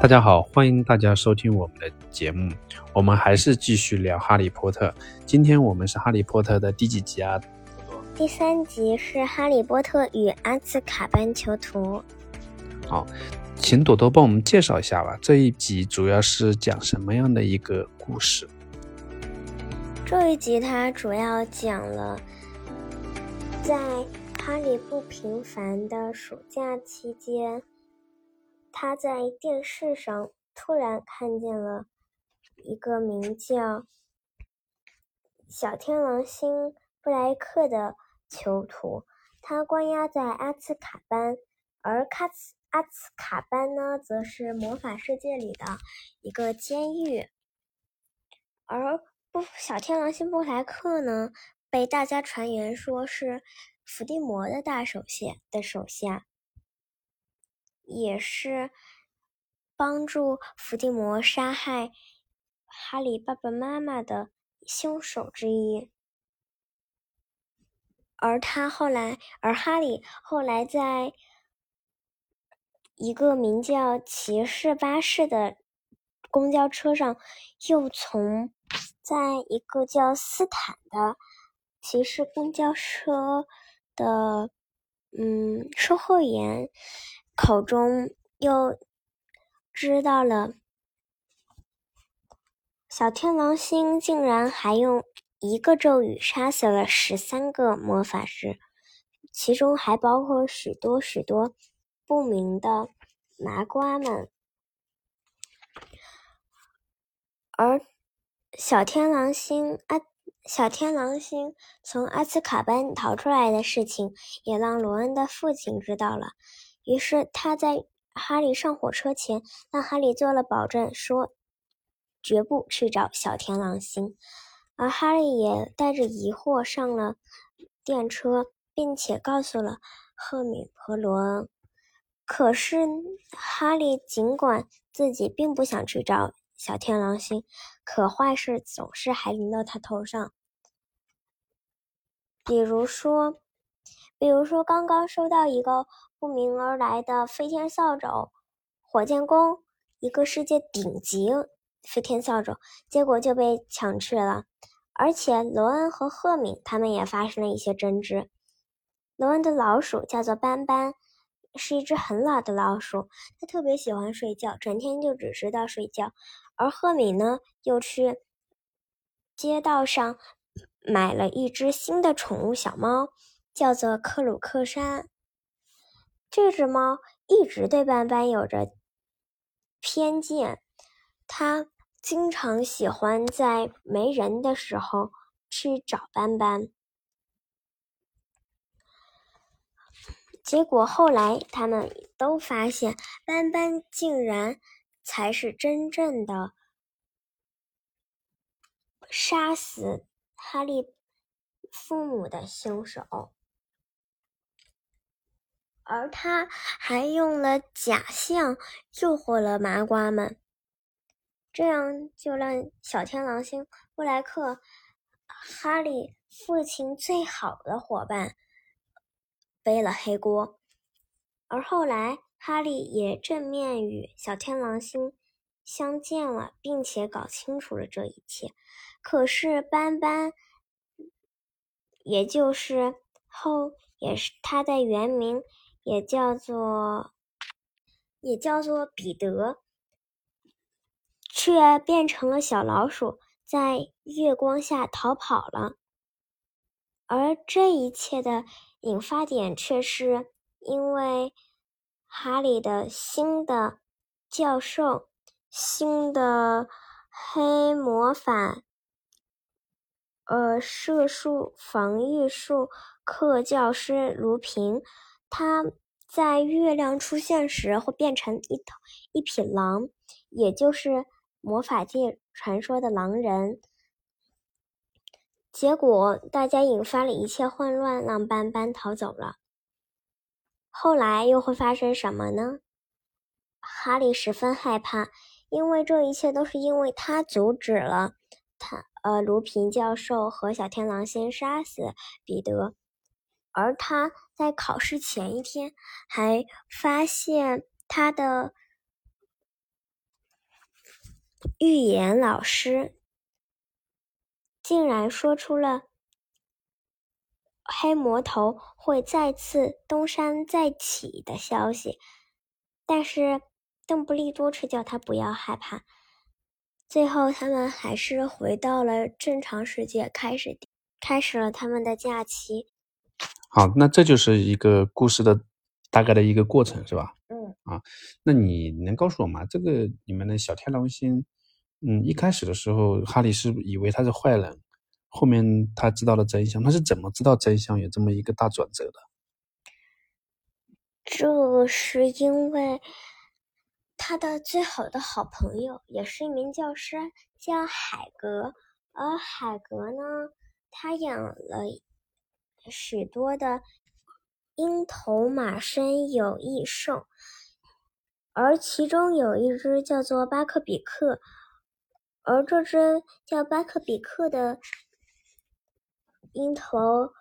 大家好，欢迎大家收听我们的节目。我们还是继续聊《哈利波特》。今天我们是《哈利波特》的第几集啊？第三集是《哈利波特与阿兹卡班囚徒》。好，请朵朵帮我们介绍一下吧。这一集主要是讲什么样的一个故事？这一集它主要讲了在哈利不平凡的暑假期间。他在电视上突然看见了一个名叫小天狼星布莱克的囚徒，他关押在阿兹卡班，而卡兹阿兹卡班呢，则是魔法世界里的一个监狱。而不小天狼星布莱克呢，被大家传言说是伏地魔的大手下的手下。也是帮助伏地魔杀害哈利爸爸妈妈的凶手之一，而他后来，而哈利后来在一个名叫骑士巴士的公交车上，又从在一个叫斯坦的骑士公交车的嗯售货员。口中又知道了，小天狼星竟然还用一个咒语杀死了十三个魔法师，其中还包括许多许多不明的麻瓜们。而小天狼星阿小天狼星从阿兹卡班逃出来的事情，也让罗恩的父亲知道了。于是他在哈利上火车前，让哈利做了保证，说绝不去找小天狼星。而哈利也带着疑惑上了电车，并且告诉了赫敏和罗恩。可是哈利尽管自己并不想去找小天狼星，可坏事总是还临到他头上。比如说，比如说刚刚收到一个。不明而来的飞天扫帚，火箭弓，一个世界顶级飞天扫帚，结果就被抢去了。而且罗恩和赫敏他们也发生了一些争执。罗恩的老鼠叫做斑斑，是一只很老的老鼠，它特别喜欢睡觉，整天就只知道睡觉。而赫敏呢，又去街道上买了一只新的宠物小猫，叫做克鲁克山。这只猫一直对斑斑有着偏见，它经常喜欢在没人的时候去找斑斑。结果后来他们都发现，斑斑竟然才是真正的杀死哈利父母的凶手。而他还用了假象诱惑了麻瓜们，这样就让小天狼星布莱克、哈利父亲最好的伙伴背了黑锅。而后来，哈利也正面与小天狼星相见了，并且搞清楚了这一切。可是斑斑，也就是后也是他的原名。也叫做，也叫做彼得，却变成了小老鼠，在月光下逃跑了。而这一切的引发点，却是因为哈里的新的教授，新的黑魔法，呃，射术防御术课教师卢平。他在月亮出现时会变成一头一匹狼，也就是魔法界传说的狼人。结果大家引发了一切混乱，让斑斑逃走了。后来又会发生什么呢？哈利十分害怕，因为这一切都是因为他阻止了他呃卢平教授和小天狼星杀死彼得。而他在考试前一天还发现他的预言老师竟然说出了黑魔头会再次东山再起的消息，但是邓布利多却叫他不要害怕。最后，他们还是回到了正常世界，开始开始了他们的假期。好，那这就是一个故事的大概的一个过程，是吧？嗯啊，那你能告诉我吗？这个你们的小天狼星，嗯，一开始的时候，哈利是以为他是坏人，后面他知道了真相，他是怎么知道真相有这么一个大转折的？这是因为。他的最好的好朋友也是一名教师，叫海格。而海格呢，他养了许多的鹰头马身有翼兽，而其中有一只叫做巴克比克。而这只叫巴克比克的鹰头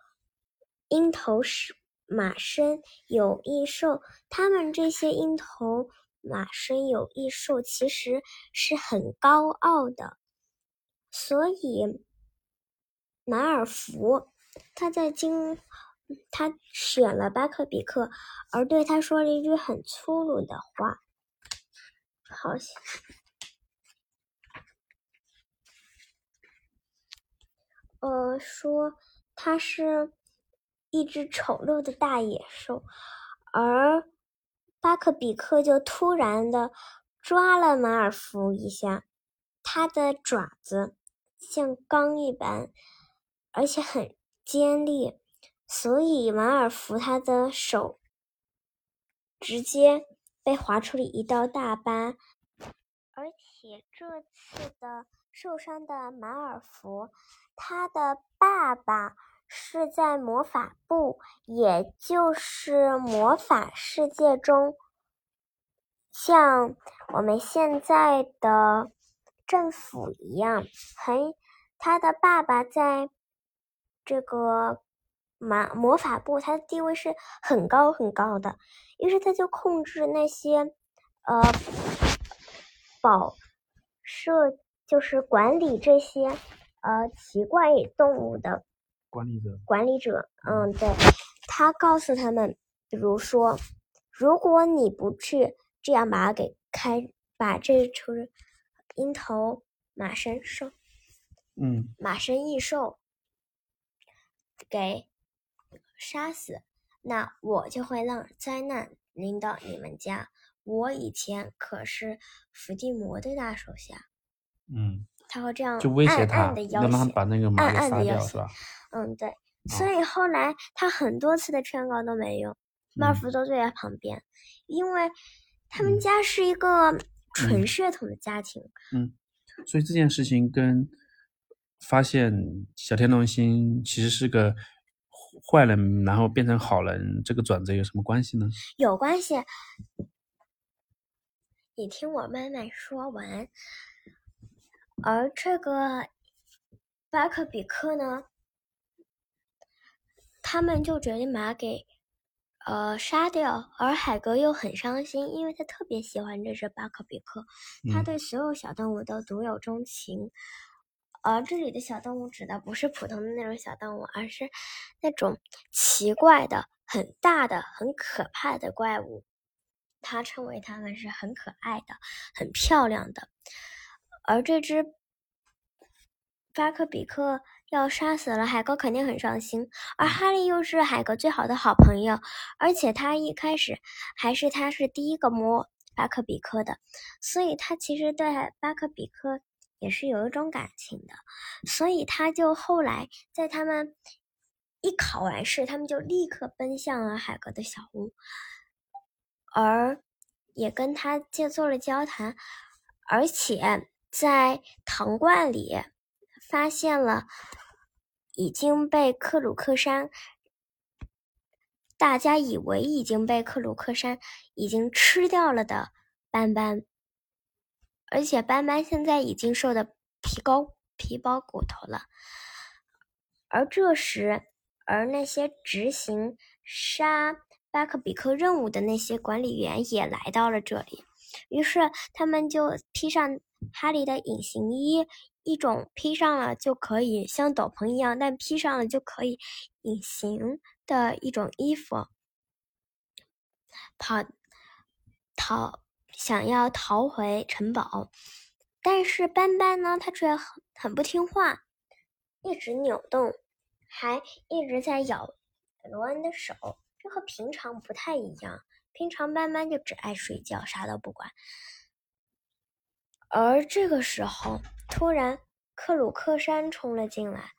鹰头是马身有翼兽，他们这些鹰头。马身有翼兽，其实是很高傲的，所以马尔福他在经他选了巴克比克，而对他说了一句很粗鲁的话，好像呃说他是一只丑陋的大野兽，而。巴克比克就突然的抓了马尔福一下，他的爪子像钢一般，而且很尖利，所以马尔福他的手直接被划出了一道大疤。而且这次的受伤的马尔福，他的爸爸。是在魔法部，也就是魔法世界中，像我们现在的政府一样，很他的爸爸在这个魔魔法部，他的地位是很高很高的，于是他就控制那些呃保设，就是管理这些呃奇怪动物的。管理者，管理者，嗯，对，他告诉他们，比如说，如果你不去这样把它给开，把这只鹰头马身兽，嗯，马身异兽给杀死，那我就会让灾难临到你们家。我以前可是伏地魔的大手下，嗯。他会这样就威胁他，让他把那个马给杀掉？嗯，对。所以后来他很多次的劝告都没用，马尔福都坐在旁边，因为他们家是一个纯血统的家庭。嗯，所以这件事情跟发现小天龙星其实是个坏人，然后变成好人这个转折有什么关系呢？有关系。你听我慢慢说完。而这个巴克比克呢，他们就决定把他给呃杀掉。而海格又很伤心，因为他特别喜欢这只巴克比克，他对所有小动物都独有钟情。而这里的小动物指的不是普通的那种小动物，而是那种奇怪的、很大的、很可怕的怪物。他称为他们是很可爱的、很漂亮的。而这只巴克比克要杀死了海格，肯定很伤心。而哈利又是海格最好的好朋友，而且他一开始还是他是第一个摸巴克比克的，所以他其实对巴克比克也是有一种感情的。所以他就后来在他们一考完试，他们就立刻奔向了海格的小屋，而也跟他借做了交谈，而且。在糖罐里发现了已经被克鲁克山，大家以为已经被克鲁克山已经吃掉了的斑斑，而且斑斑现在已经瘦的皮包皮包骨头了。而这时，而那些执行杀巴克比克任务的那些管理员也来到了这里，于是他们就披上。哈利的隐形衣，一种披上了就可以像斗篷一样，但披上了就可以隐形的一种衣服。跑逃，想要逃回城堡，但是斑斑呢，他却很很不听话，一直扭动，还一直在咬罗恩的手，这和平常不太一样。平常斑斑就只爱睡觉，啥都不管。而这个时候，突然克鲁克山冲了进来，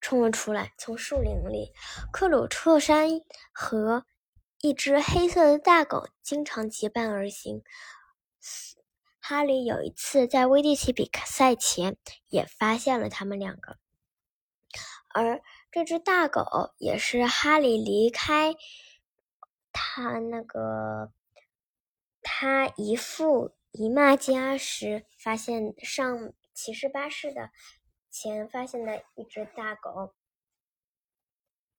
冲了出来，从树林里。克鲁克山和一只黑色的大狗经常结伴而行。哈利有一次在威地奇比赛前也发现了他们两个，而这只大狗也是哈利离开他那个他姨父姨妈家时发现上骑士巴士的前发现的一只大狗。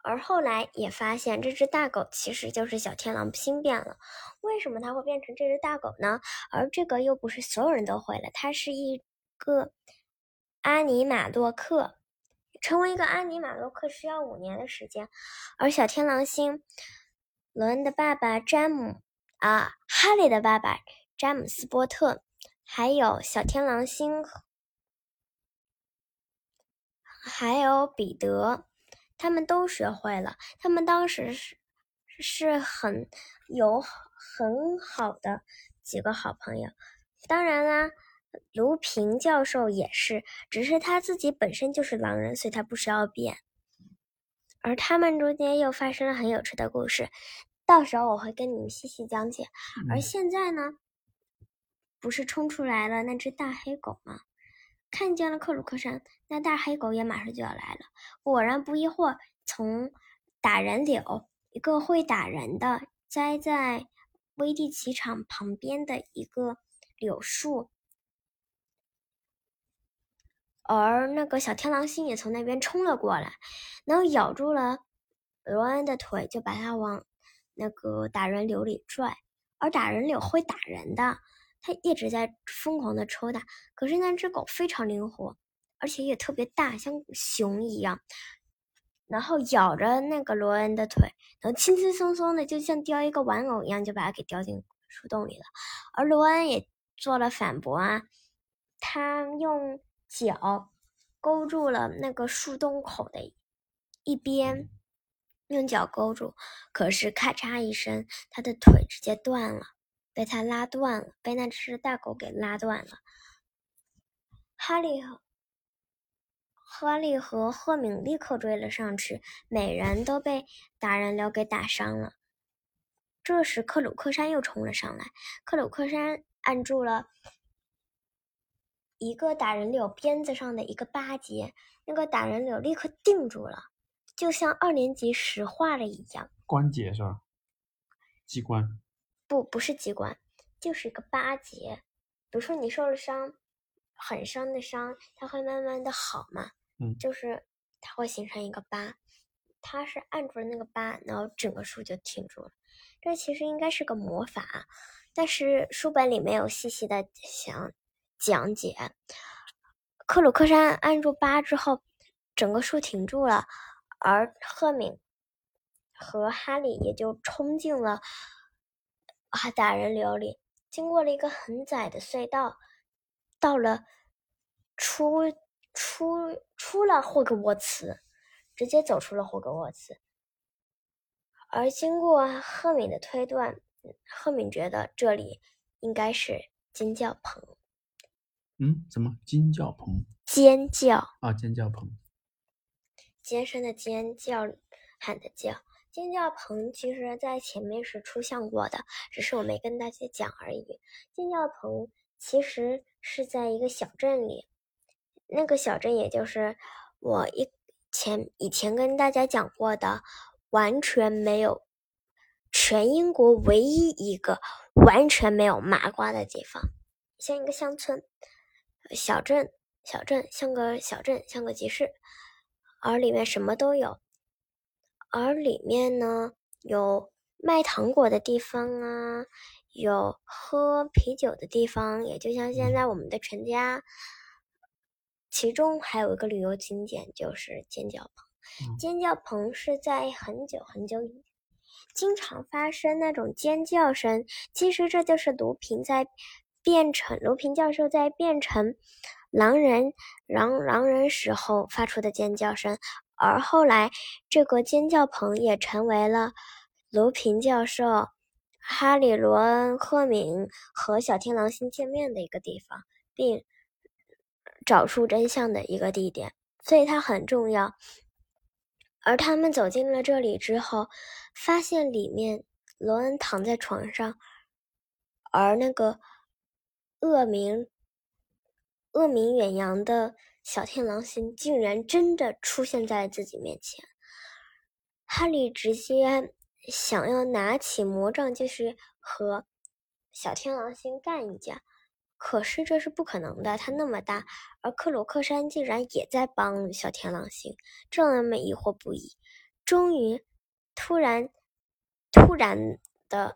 而后来也发现，这只大狗其实就是小天狼星变了。为什么它会变成这只大狗呢？而这个又不是所有人都会了。它是一个阿尼玛洛克，成为一个阿尼玛洛克需要五年的时间。而小天狼星，罗恩的爸爸詹姆啊，哈利的爸爸詹姆斯波特，还有小天狼星，还有彼得。他们都学会了。他们当时是是很有很好的几个好朋友。当然啦，卢平教授也是，只是他自己本身就是狼人，所以他不需要变。而他们中间又发生了很有趣的故事，到时候我会跟你们细细讲解。而现在呢，不是冲出来了那只大黑狗吗？看见了克鲁克山，那大黑狗也马上就要来了。果然，不一会儿，从打人柳一个会打人的栽在威地奇场旁边的一个柳树，而那个小天狼星也从那边冲了过来，然后咬住了罗恩的腿，就把他往那个打人柳里拽。而打人柳会打人的。他一直在疯狂的抽打，可是那只狗非常灵活，而且也特别大，像熊一样，然后咬着那个罗恩的腿，然后轻轻松松的，就像叼一个玩偶一样，就把它给叼进树洞里了。而罗恩也做了反驳啊，他用脚勾住了那个树洞口的一边，用脚勾住，可是咔嚓一声，他的腿直接断了。被他拉断了，被那只大狗给拉断了。哈利和哈利和赫敏立刻追了上去，每人都被打人流给打伤了。这时，克鲁克山又冲了上来，克鲁克山按住了一个打人柳鞭子上的一个八节，那个打人柳立刻定住了，就像二年级石化了一样。关节是吧？机关。不，不是机关，就是一个八结。比如说你受了伤，很伤的伤，它会慢慢的好嘛。嗯，就是它会形成一个疤，它是按住了那个疤，然后整个树就停住了。这其实应该是个魔法，但是书本里没有细细的讲讲解。克鲁克山按住疤之后，整个树停住了，而赫敏和哈利也就冲进了。啊！打人流里，经过了一个很窄的隧道，到了出出出了霍格沃茨，直接走出了霍格沃茨。而经过赫敏的推断，赫敏觉得这里应该是尖叫棚。嗯？什么尖叫棚？尖叫啊！尖叫棚，尖声的尖叫喊的叫。尖叫棚其实在前面是出现过的，只是我没跟大家讲而已。尖叫棚其实是在一个小镇里，那个小镇也就是我一前以前跟大家讲过的，完全没有全英国唯一一个完全没有麻瓜的地方，像一个乡村小镇，小镇像个小镇，像个集市，而里面什么都有。而里面呢，有卖糖果的地方啊，有喝啤酒的地方，也就像现在我们的全家。其中还有一个旅游景点就是尖叫棚。尖叫棚是在很久很久以前，经常发生那种尖叫声。其实这就是卢平在变成卢平教授在变成狼人狼狼人时候发出的尖叫声。而后来，这个尖叫棚也成为了卢平教授、哈利、罗恩、赫敏和小天狼星见面的一个地方，并。找出真相的一个地点，所以它很重要。而他们走进了这里之后，发现里面罗恩躺在床上，而那个恶名恶名远扬的小天狼星竟然真的出现在自己面前。哈利直接想要拿起魔杖，就是和小天狼星干一架。可是这是不可能的，他那么大，而克鲁克山竟然也在帮小天狼星，这让人们疑惑不已。终于，突然，突然的，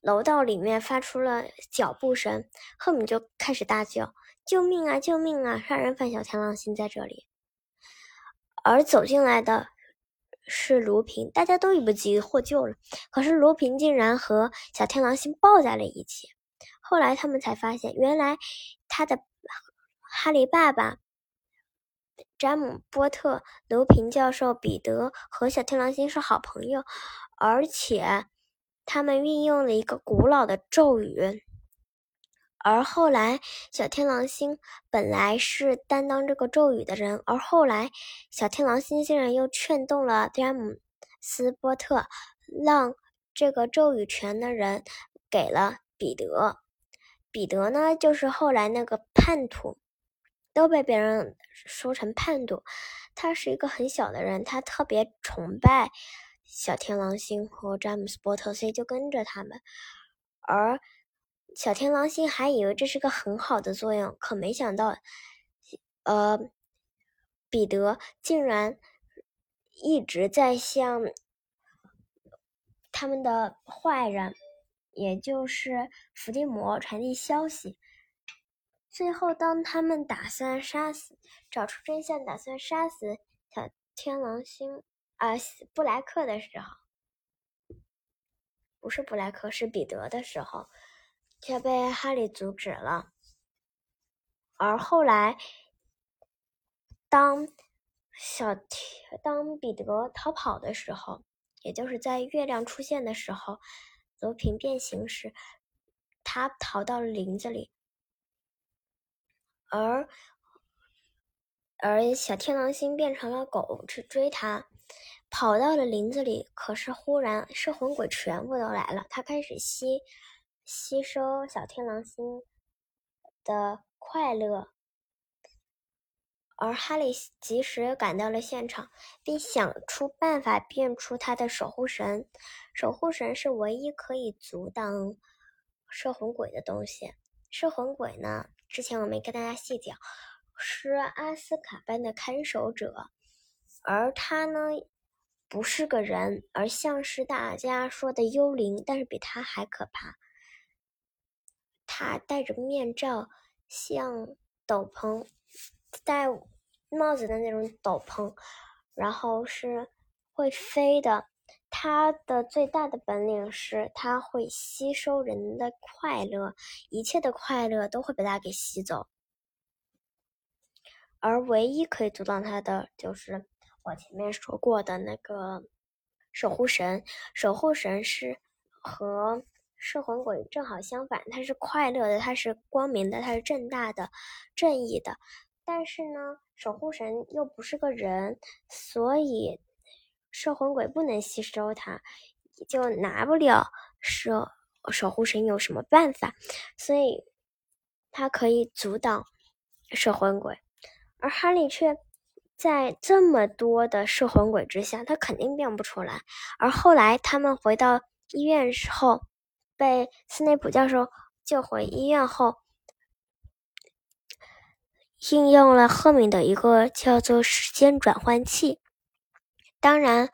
楼道里面发出了脚步声，赫敏就开始大叫：“救命啊！救命啊！杀人犯小天狼星在这里！”而走进来的是卢平，大家都以为自己获救了，可是卢平竟然和小天狼星抱在了一起。后来他们才发现，原来他的哈利爸爸詹姆波特、卢平教授、彼得和小天狼星是好朋友，而且他们运用了一个古老的咒语。而后来，小天狼星本来是担当这个咒语的人，而后来小天狼星竟然又劝动了詹姆斯波特，让这个咒语权的人给了彼得。彼得呢，就是后来那个叛徒，都被别人说成叛徒。他是一个很小的人，他特别崇拜小天狼星和詹姆斯波特，所以就跟着他们。而小天狼星还以为这是个很好的作用，可没想到，呃，彼得竟然一直在向他们的坏人。也就是伏地魔传递消息。最后，当他们打算杀死、找出真相、打算杀死小天狼星啊布莱克的时候，不是布莱克，是彼得的时候，却被哈利阻止了。而后来，当小当彼得逃跑的时候，也就是在月亮出现的时候。罗平变形时，他逃到了林子里，而而小天狼星变成了狗去追他，跑到了林子里。可是忽然，摄魂鬼全部都来了，他开始吸吸收小天狼星的快乐。而哈利及时赶到了现场，并想出办法变出他的守护神。守护神是唯一可以阻挡摄魂鬼的东西。摄魂鬼呢？之前我没跟大家细讲，是阿斯卡班的看守者，而他呢，不是个人，而像是大家说的幽灵，但是比他还可怕。他戴着面罩，像斗篷。戴帽子的那种斗篷，然后是会飞的。他的最大的本领是，他会吸收人的快乐，一切的快乐都会被他给吸走。而唯一可以阻挡他的，就是我前面说过的那个守护神。守护神是和摄魂鬼正好相反，它是快乐的，它是光明的，它是正大的、正义的。但是呢，守护神又不是个人，所以摄魂鬼不能吸收它，就拿不了摄守护神有什么办法？所以，他可以阻挡摄魂鬼，而哈利却在这么多的摄魂鬼之下，他肯定变不出来。而后来他们回到医院之后，被斯内普教授救回医院后。应用了赫敏的一个叫做时间转换器，当然，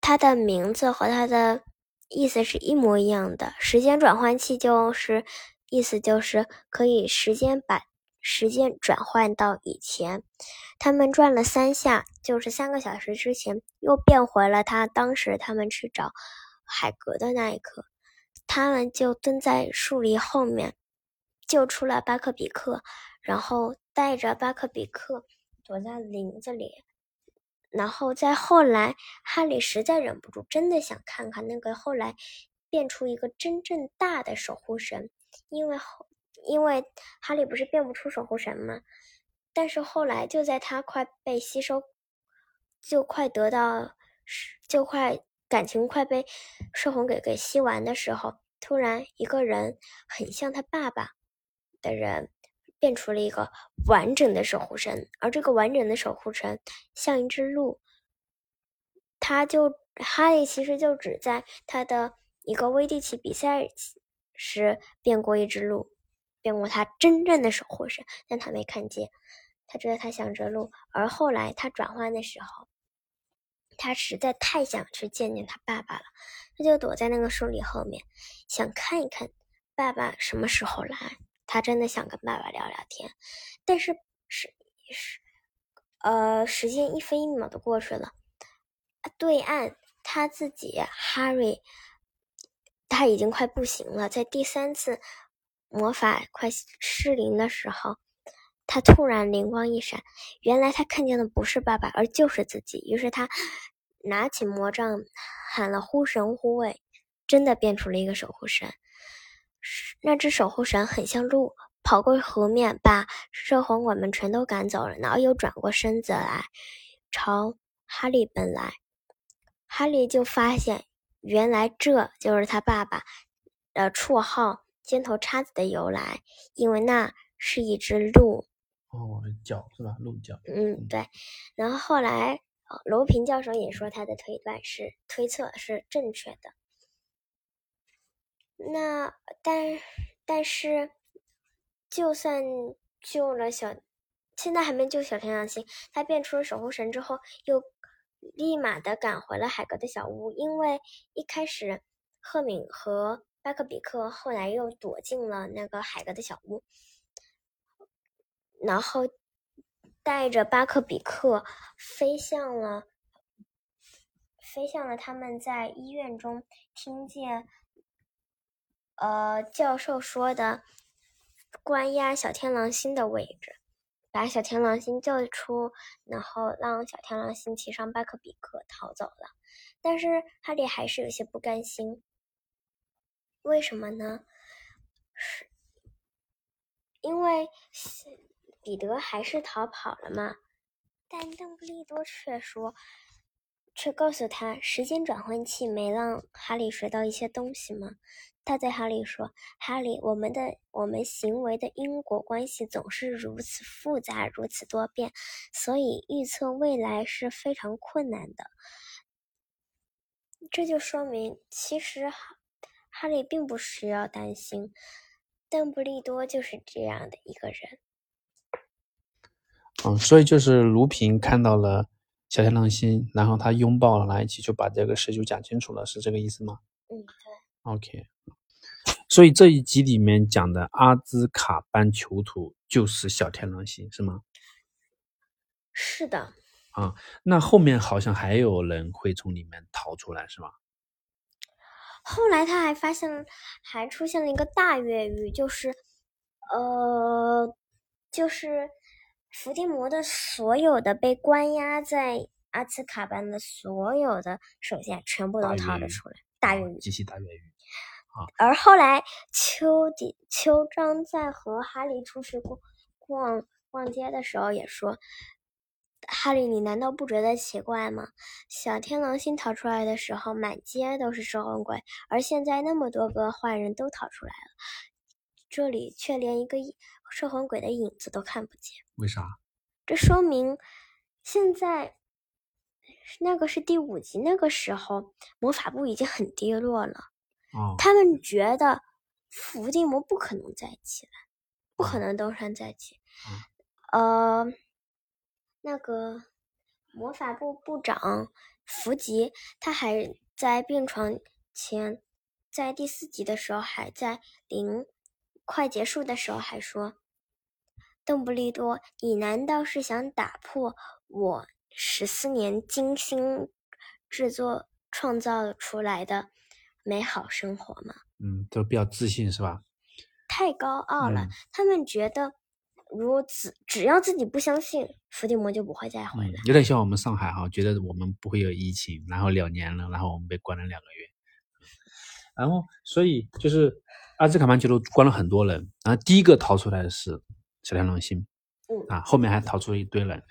它的名字和它的意思是一模一样的。时间转换器就是意思就是可以时间把时间转换到以前。他们转了三下，就是三个小时之前，又变回了他当时他们去找海格的那一刻。他们就蹲在树林后面，救出了巴克比克，然后带着巴克比克躲在林子里。然后再后来，哈利实在忍不住，真的想看看那个后来变出一个真正大的守护神，因为后因为哈利不是变不出守护神吗？但是后来就在他快被吸收，就快得到，就快感情快被摄魂给给吸完的时候，突然一个人很像他爸爸的人。变出了一个完整的守护神，而这个完整的守护神像一只鹿。他就哈利其实就只在他的一个微地奇比赛时变过一只鹿，变过他真正的守护神，但他没看见。他觉得他像只鹿，而后来他转换的时候，他实在太想去见见他爸爸了，他就躲在那个树林后面，想看一看爸爸什么时候来。他真的想跟爸爸聊聊天，但是是是，呃，时间一分一秒的过去了。对岸他自己，Harry，他已经快不行了。在第三次魔法快失灵的时候，他突然灵光一闪，原来他看见的不是爸爸，而就是自己。于是他拿起魔杖，喊了“呼神护卫”，真的变出了一个守护神。那只守护神很像鹿，跑过河面，把摄魂鬼们全都赶走了，然后又转过身子来，朝哈利奔来。哈利就发现，原来这就是他爸爸的绰号“尖头叉子”的由来，因为那是一只鹿。哦，角是吧？鹿角。嗯，对。然后后来，罗平教授也说他的推断是推测是正确的。那但但是，就算救了小，现在还没救小天狼星。他变出了守护神之后，又立马的赶回了海格的小屋。因为一开始赫敏和巴克比克后来又躲进了那个海格的小屋，然后带着巴克比克飞向了飞向了他们在医院中听见。呃，教授说的关押小天狼星的位置，把小天狼星救出，然后让小天狼星骑上巴克比克逃走了。但是哈利还是有些不甘心，为什么呢？是因为彼得还是逃跑了嘛？但邓布利多却说，却告诉他，时间转换器没让哈利学到一些东西吗？他对哈利说：“哈利，我们的我们行为的因果关系总是如此复杂，如此多变，所以预测未来是非常困难的。这就说明，其实哈哈利并不需要担心。邓布利多就是这样的一个人。嗯，所以就是卢平看到了小天狼星，然后他拥抱了他一起，就把这个事就讲清楚了，是这个意思吗？嗯，对。” OK，所以这一集里面讲的阿兹卡班囚徒就是小天狼星，是吗？是的。啊，那后面好像还有人会从里面逃出来，是吗？后来他还发现，还出现了一个大越狱，就是，呃，就是伏地魔的所有的被关押在阿兹卡班的所有的手下全部都逃了出来，大越狱，继续大越狱。而后来，秋迪秋章在和哈利出去逛逛逛街的时候也说：“哈利，你难道不觉得奇怪吗？小天狼星逃出来的时候，满街都是摄魂鬼，而现在那么多个坏人都逃出来了，这里却连一个摄魂鬼的影子都看不见。为啥？这说明现在那个是第五集，那个时候魔法部已经很低落了。”哦他们觉得伏地魔不可能再起来，不可能东山再起。呃，那个魔法部部长伏吉他还在病床前，在第四集的时候，还在临快结束的时候还说：“邓布利多，你难道是想打破我十四年精心制作创造出来的美好生活吗？”嗯，都比较自信是吧？太高傲了，嗯他们觉得，如此只要自己不相信，伏地魔就不会再回嗯来。，有点像我们上海哈，觉得我们不会有疫情，然后两年了，然后我们被关了两个月，然后所以就是阿兹卡班囚徒关了很多人，然后第一个逃出来的是小天狼星，嗯啊，后面还逃出了一堆人，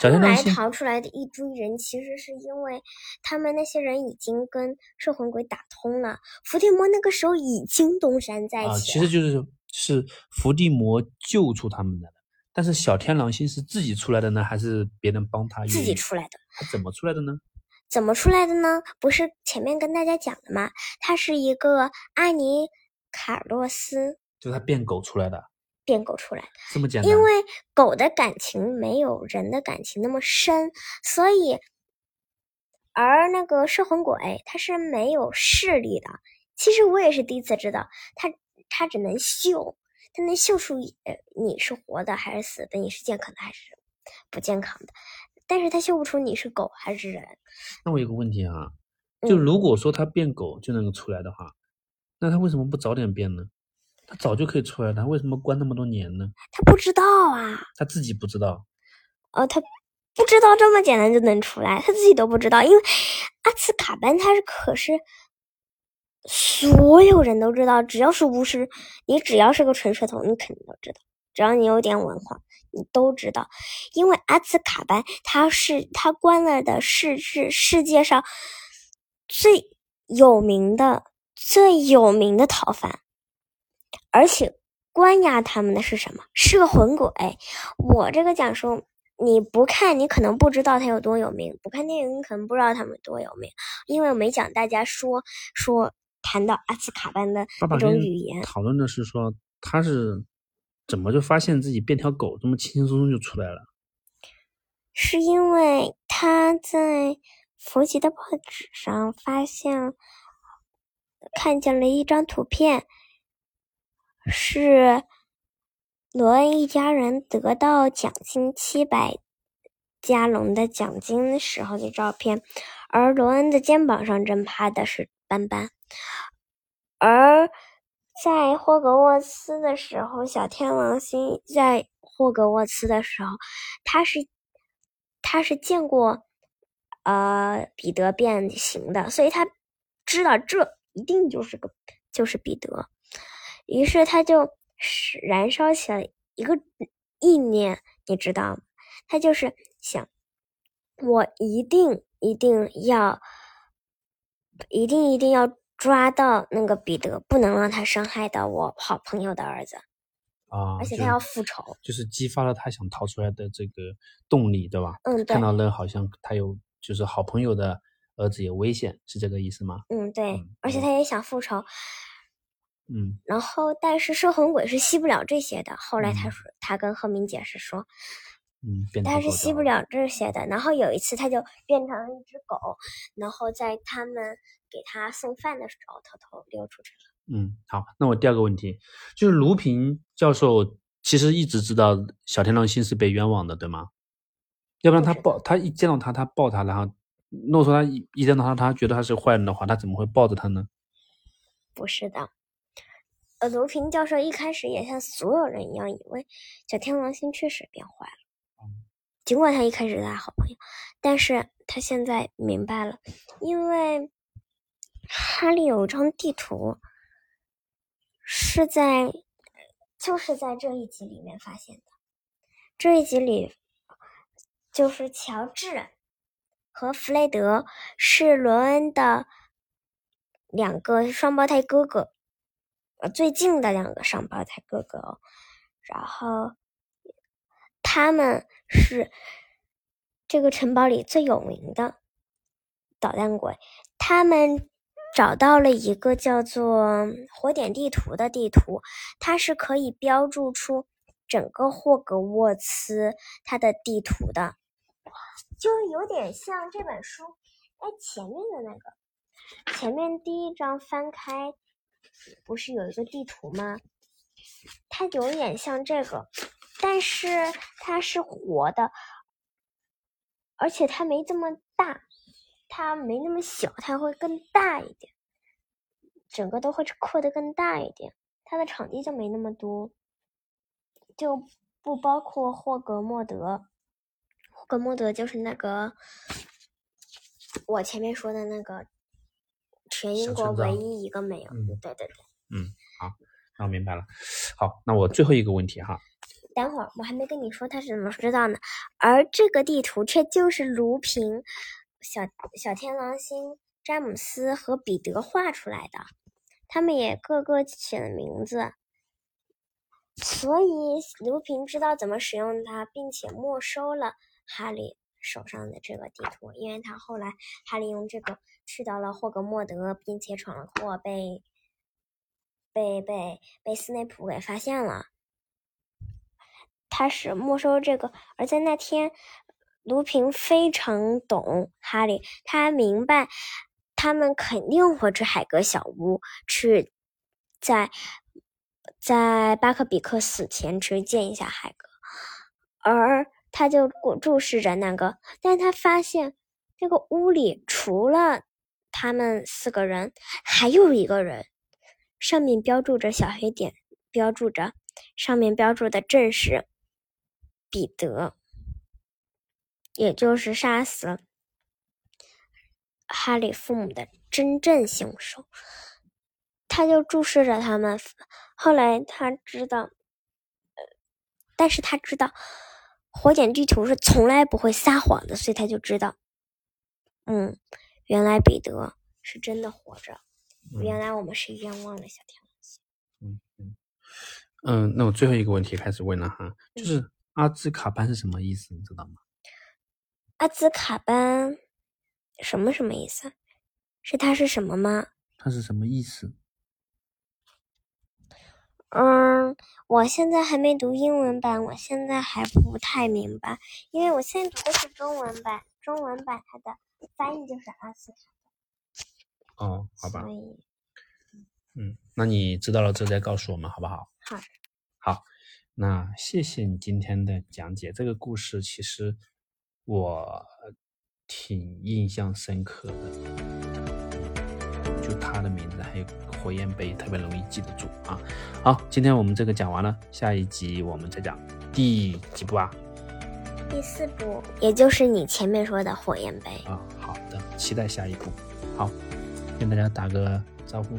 小天狼星逃出来的一堆人，其实是因为他们那些人已经跟摄魂鬼打通了，伏地魔那个时候已经东山再起。啊，其实就是是伏地魔救出他们的，但是小天狼星是自己出来的呢，还是别人帮他自己出来的。他怎么出来的呢？怎么出来的呢？不是前面跟大家讲的吗？他是一个阿尼卡洛斯就是他变狗出来的，变狗出来的。这么简单？因为狗的感情没有人的感情那么深，所以，而那个摄魂鬼它是没有视力的。其实我也是第一次知道，它它只能嗅，它能嗅出呃你是活的还是死的，你是健康的还是不健康的，但是它嗅不出你是狗还是人。那我有个问题啊，就嗯如果说他变狗就能够出来的话，那他为什么不早点变呢？他早就可以出来了，他为什么关那么多年呢？他不知道啊，他自己不知道。呃，他不知道这么简单就能出来，他自己都不知道，因为阿兹卡班他是可是所有人都知道，只要是巫师，你只要是个纯血统，你肯定都知道，只要你有点文化，你都知道，因为阿兹卡班他是他关了的是是世界上最有名的最有名的逃犯，而且关押他们的是什么？是个魂鬼。我这个讲述。你不看，你可能不知道他有多有名；不看电影，你可能不知道他们多有名，因为我没讲大家说说谈到阿兹卡班的那种语言。讨论的是说他是怎么就发现自己变条狗，这么轻轻松松就出来了？是因为他在福吉的报纸上发现，看见了一张图片，是罗恩一家人得到奖金七百加隆的奖金时候的照片，而罗恩的肩膀上正趴的是斑斑，而在霍格沃茨的时候，小天王星在霍格沃茨的时候，他是他是见过呃彼得变形的，所以他知道这一定就是个就是彼得，于是他就是燃烧起了一个意念，你知道吗？他就是想，我一定一定要，一定一定要抓到那个彼得，不能让他伤害到我好朋友的儿子，啊，而且他要复仇。就是激发了他想逃出来的这个动力，对吧？嗯，对看，到了好像他有就是好朋友的儿子有危险，是这个意思吗？嗯对嗯，而且嗯他也想复仇。嗯然后，但是摄魂鬼是吸不了这些的。后来他嗯说，他跟赫敏解释说，嗯，变他是吸不了这些的。然后有一次，他就变成了一只狗，然后在他们给他送饭的时候，偷偷溜出去了。嗯，好，那我第二个问题就是卢平教授其实一直知道小天狼星是被冤枉的，对吗？要不然他抱他一见到他，他抱他，然后如果说他一一见到他，他觉得他是坏人的话，他怎么会抱着他呢？不是的，呃，卢平教授一开始也像所有人一样，以为小天狼星确实变坏了。嗯尽管他一开始是他好朋友，但是他现在明白了，因为哈利有一张地图，是在就是在这一集里面发现的。这一集里，就是乔治和弗雷德是罗恩的两个双胞胎哥哥，呃，最近的两个双胞胎哥哥哦。然后他们是这个城堡里最有名的捣蛋鬼，他们找到了一个叫做火点地图的地图，它是可以标注出整个霍格沃茨它的地图的，就有点像这本书哎前面的那个。前面第一张翻开，不是有一个地图吗？它有点像这个，但是它是活的，而且它没这么大，它没那么小，它会更大一点，整个都会扩得更大一点。它的场地就没那么多，就不包括霍格莫德。霍格莫德就是那个我前面说的那个全英国唯一一个没有。嗯，对对对。嗯，好，那我明白了。好，那我最后一个问题哈。等会儿我还没跟你说他是怎么知道呢。而这个地图却就是卢平、小小天狼星、詹姆斯和彼得画出来的。他们也各个起了名字，所以卢平知道怎么使用它，并且没收了哈利手上的这个地图，因为他后来哈利用这个去到了霍格莫德，并且闯了祸，被被被被斯内普给发现了。他是没收这个，而在那天，卢平非常懂哈利，他明白。他们肯定会去海格小屋，去在在巴克比克死前去见一下海格，而他就注视着那个，但他发现这个屋里除了他们四个人，还有一个人，上面标注着小黑点，标注着上面标注的正是彼得，也就是杀死。哈利父母的真正凶手，他就注视着他们。后来他知道，呃，但是他知道火点地图是从来不会撒谎的，所以他就知道，嗯，原来彼得是真的活着。原来我们是冤枉了小天狼星。嗯嗯嗯，那我最后一个问题开始问了哈，就是阿兹卡班是什么意思？你知道吗？阿兹卡班。什么什么意思？是它是什么吗？它是什么意思？嗯，我现在还没读英文版，我现在还不太明白，因为我现在读的是中文版，中文版它的翻译就是阿斯卡。哦，好吧。所以，嗯，那你知道了之后再告诉我们好不好？好。好，那谢谢你今天的讲解。这个故事其实我。挺印象深刻的，就他的名字还有火焰杯，特别容易记得住啊。好，今天我们这个讲完了，下一集我们再讲第几部啊？第四部，也就是你前面说的火焰杯啊。好的，期待下一部。好，跟大家打个招呼，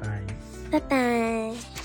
拜拜，拜拜。